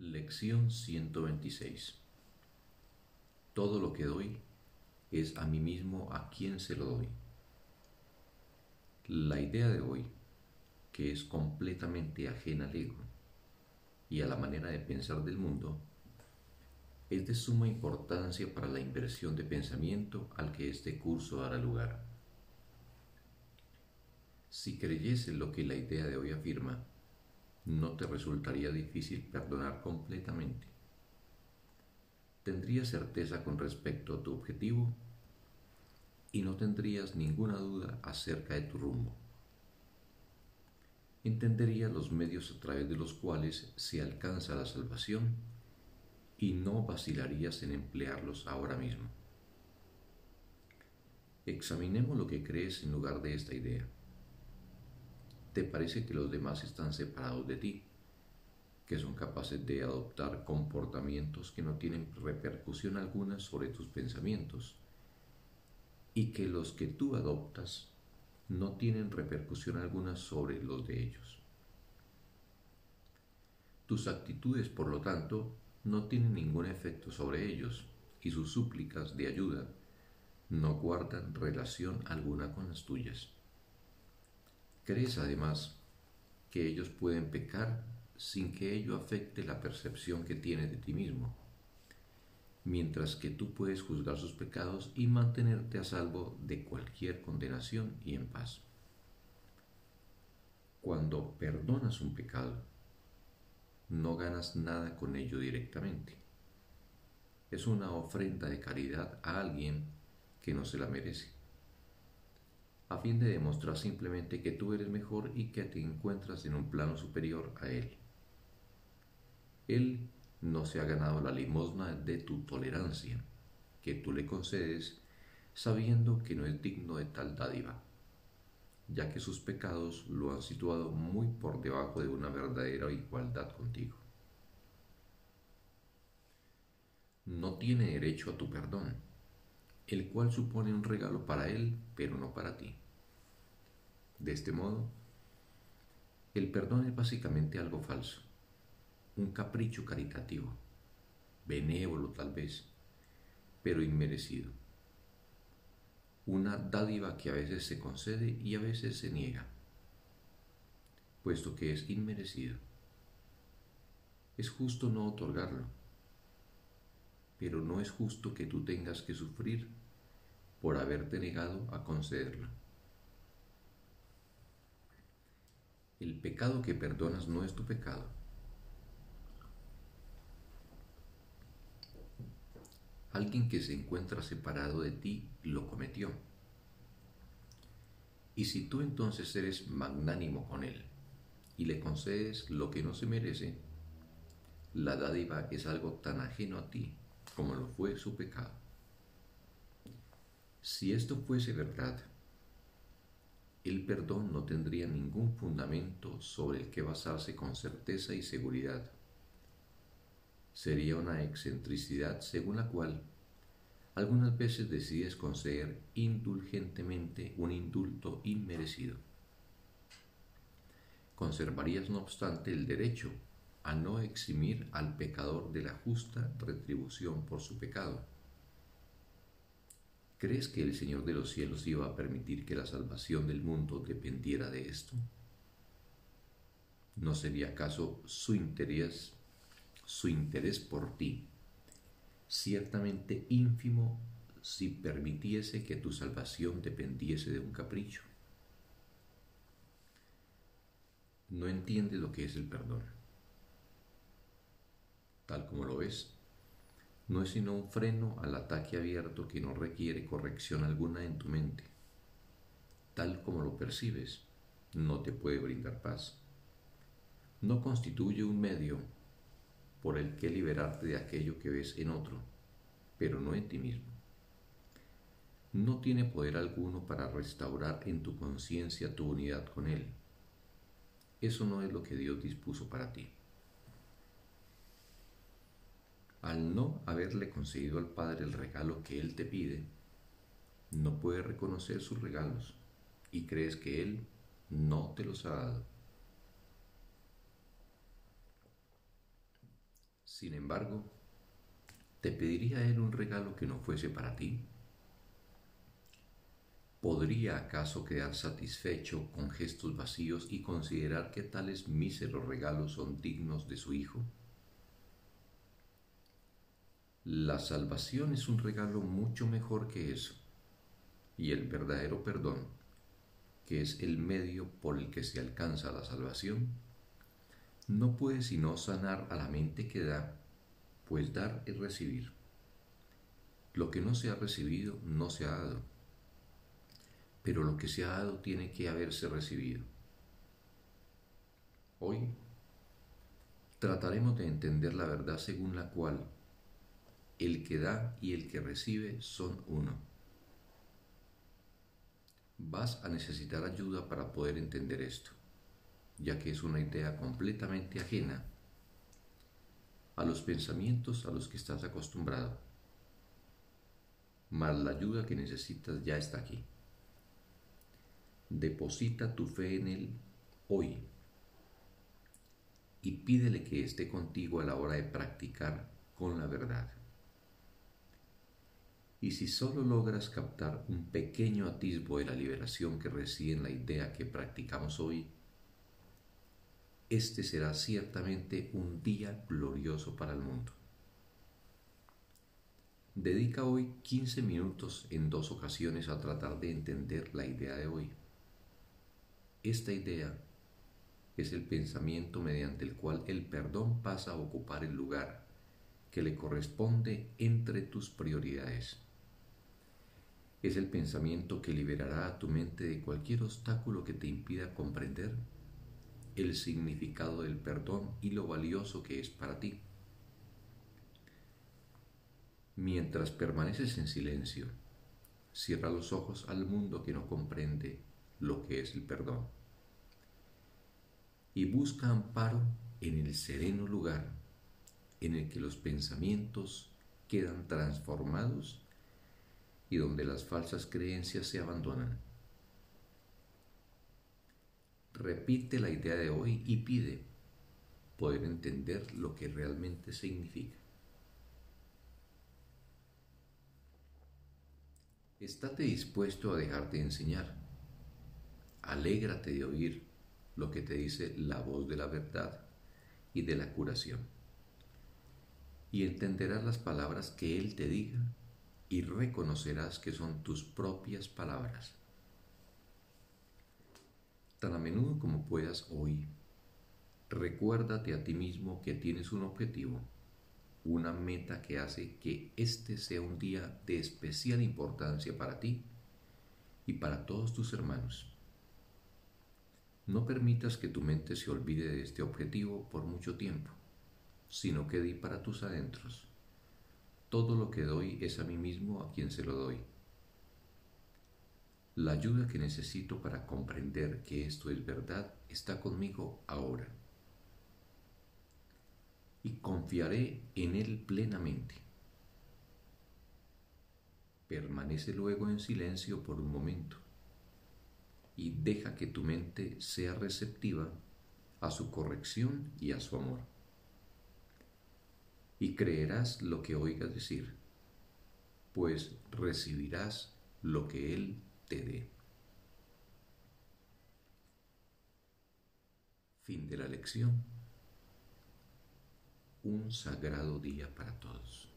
Lección 126 Todo lo que doy es a mí mismo a quien se lo doy. La idea de hoy, que es completamente ajena al ego y a la manera de pensar del mundo, es de suma importancia para la inversión de pensamiento al que este curso dará lugar. Si creyese lo que la idea de hoy afirma, no te resultaría difícil perdonar completamente. Tendrías certeza con respecto a tu objetivo y no tendrías ninguna duda acerca de tu rumbo. Entenderías los medios a través de los cuales se alcanza la salvación y no vacilarías en emplearlos ahora mismo. Examinemos lo que crees en lugar de esta idea. ¿Te parece que los demás están separados de ti? que son capaces de adoptar comportamientos que no tienen repercusión alguna sobre tus pensamientos y que los que tú adoptas no tienen repercusión alguna sobre los de ellos. Tus actitudes, por lo tanto, no tienen ningún efecto sobre ellos y sus súplicas de ayuda no guardan relación alguna con las tuyas. Crees además que ellos pueden pecar sin que ello afecte la percepción que tienes de ti mismo, mientras que tú puedes juzgar sus pecados y mantenerte a salvo de cualquier condenación y en paz. Cuando perdonas un pecado, no ganas nada con ello directamente. Es una ofrenda de caridad a alguien que no se la merece, a fin de demostrar simplemente que tú eres mejor y que te encuentras en un plano superior a él. Él no se ha ganado la limosna de tu tolerancia, que tú le concedes sabiendo que no es digno de tal dádiva, ya que sus pecados lo han situado muy por debajo de una verdadera igualdad contigo. No tiene derecho a tu perdón, el cual supone un regalo para él, pero no para ti. De este modo, el perdón es básicamente algo falso un capricho caritativo, benévolo tal vez, pero inmerecido. Una dádiva que a veces se concede y a veces se niega, puesto que es inmerecido. Es justo no otorgarlo, pero no es justo que tú tengas que sufrir por haberte negado a concederlo. El pecado que perdonas no es tu pecado, alguien que se encuentra separado de ti lo cometió. Y si tú entonces eres magnánimo con él y le concedes lo que no se merece, la dádiva es algo tan ajeno a ti como lo fue su pecado. Si esto fuese verdad, el perdón no tendría ningún fundamento sobre el que basarse con certeza y seguridad sería una excentricidad según la cual algunas veces decides conceder indulgentemente un indulto inmerecido. Conservarías no obstante el derecho a no eximir al pecador de la justa retribución por su pecado. ¿Crees que el Señor de los cielos iba a permitir que la salvación del mundo dependiera de esto? ¿No sería acaso su interés su interés por ti, ciertamente ínfimo si permitiese que tu salvación dependiese de un capricho. No entiende lo que es el perdón. Tal como lo ves, no es sino un freno al ataque abierto que no requiere corrección alguna en tu mente. Tal como lo percibes, no te puede brindar paz. No constituye un medio por el que liberarte de aquello que ves en otro, pero no en ti mismo. No tiene poder alguno para restaurar en tu conciencia tu unidad con Él. Eso no es lo que Dios dispuso para ti. Al no haberle concedido al Padre el regalo que Él te pide, no puedes reconocer sus regalos y crees que Él no te los ha dado. Sin embargo, ¿te pediría él un regalo que no fuese para ti? ¿Podría acaso quedar satisfecho con gestos vacíos y considerar que tales míseros regalos son dignos de su Hijo? La salvación es un regalo mucho mejor que eso, y el verdadero perdón, que es el medio por el que se alcanza la salvación, no puede sino sanar a la mente que da, pues dar es recibir. Lo que no se ha recibido no se ha dado pero lo que se ha dado tiene que haberse recibido. Hoy trataremos de entender la verdad según la cual el que da y el que recibe son uno. Vas a necesitar ayuda para poder entender esto, ya que es una idea completamente ajena a los pensamientos a los que estás acostumbrado. Mas la ayuda que necesitas ya está aquí. Deposita tu fe en Él hoy y pídele que esté contigo a la hora de practicar con la verdad. Y si solo logras captar un pequeño atisbo de la liberación que reside en la idea que practicamos hoy, este será ciertamente un día glorioso para el mundo. Dedica hoy 15 minutos en dos ocasiones a tratar de entender la idea de hoy. Esta idea es el pensamiento mediante el cual el perdón pasa a ocupar el lugar que le corresponde entre tus prioridades. Es el pensamiento que liberará a tu mente de cualquier obstáculo que te impida comprender el significado del perdón y lo valioso que es para ti. Mientras permaneces en silencio, cierra los ojos al mundo que no comprende lo que es el perdón y busca amparo en el sereno lugar en el que los pensamientos quedan transformados y donde las falsas creencias se abandonan. Repite la idea de hoy y pide poder entender lo que realmente significa. Estate dispuesto a dejarte enseñar. Alégrate de oír lo que te dice la voz de la verdad y de la curación. Y entenderás las palabras que Él te diga y reconocerás que son tus propias palabras. Tan a menudo como puedas hoy, recuérdate a ti mismo que tienes un objetivo, una meta que hace que este sea un día de especial importancia para ti y para todos tus hermanos. No permitas que tu mente se olvide de este objetivo por mucho tiempo, sino que di para tus adentros. Todo lo que doy es a mí mismo a quien se lo doy. La ayuda que necesito para comprender que esto es verdad está conmigo ahora. Y confiaré en Él plenamente. Permanece luego en silencio por un momento y deja que tu mente sea receptiva a su corrección y a su amor. Y creerás lo que oigas decir, pues recibirás lo que Él te dé. Fin de la lección. Un sagrado día para todos.